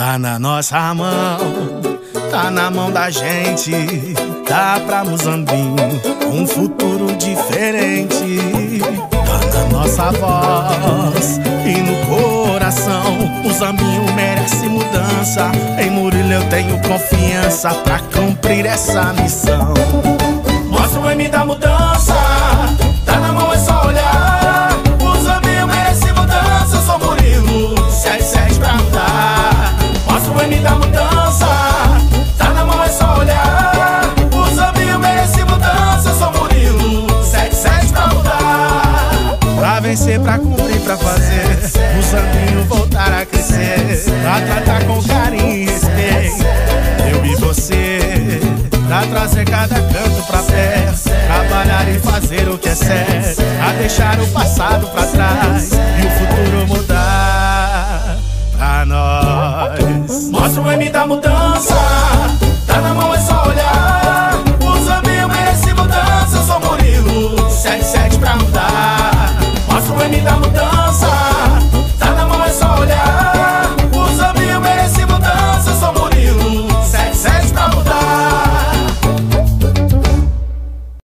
Tá na nossa mão, tá na mão da gente. Dá pra Muzambinho um futuro diferente. Tá na nossa voz e no coração. Muzambinho merece mudança. Em Murilo eu tenho confiança pra cumprir essa missão. Mostra o M da mudança. Vencer, pra cumprir, pra fazer. O Sandrinho voltar a crescer. Pra tratar com carinho e respeito. Eu e você. Pra trazer cada canto pra perto Trabalhar e fazer o que é certo. Pra deixar o passado pra trás. E o futuro mudar pra nós Mostra o M da mudança. Tá na mão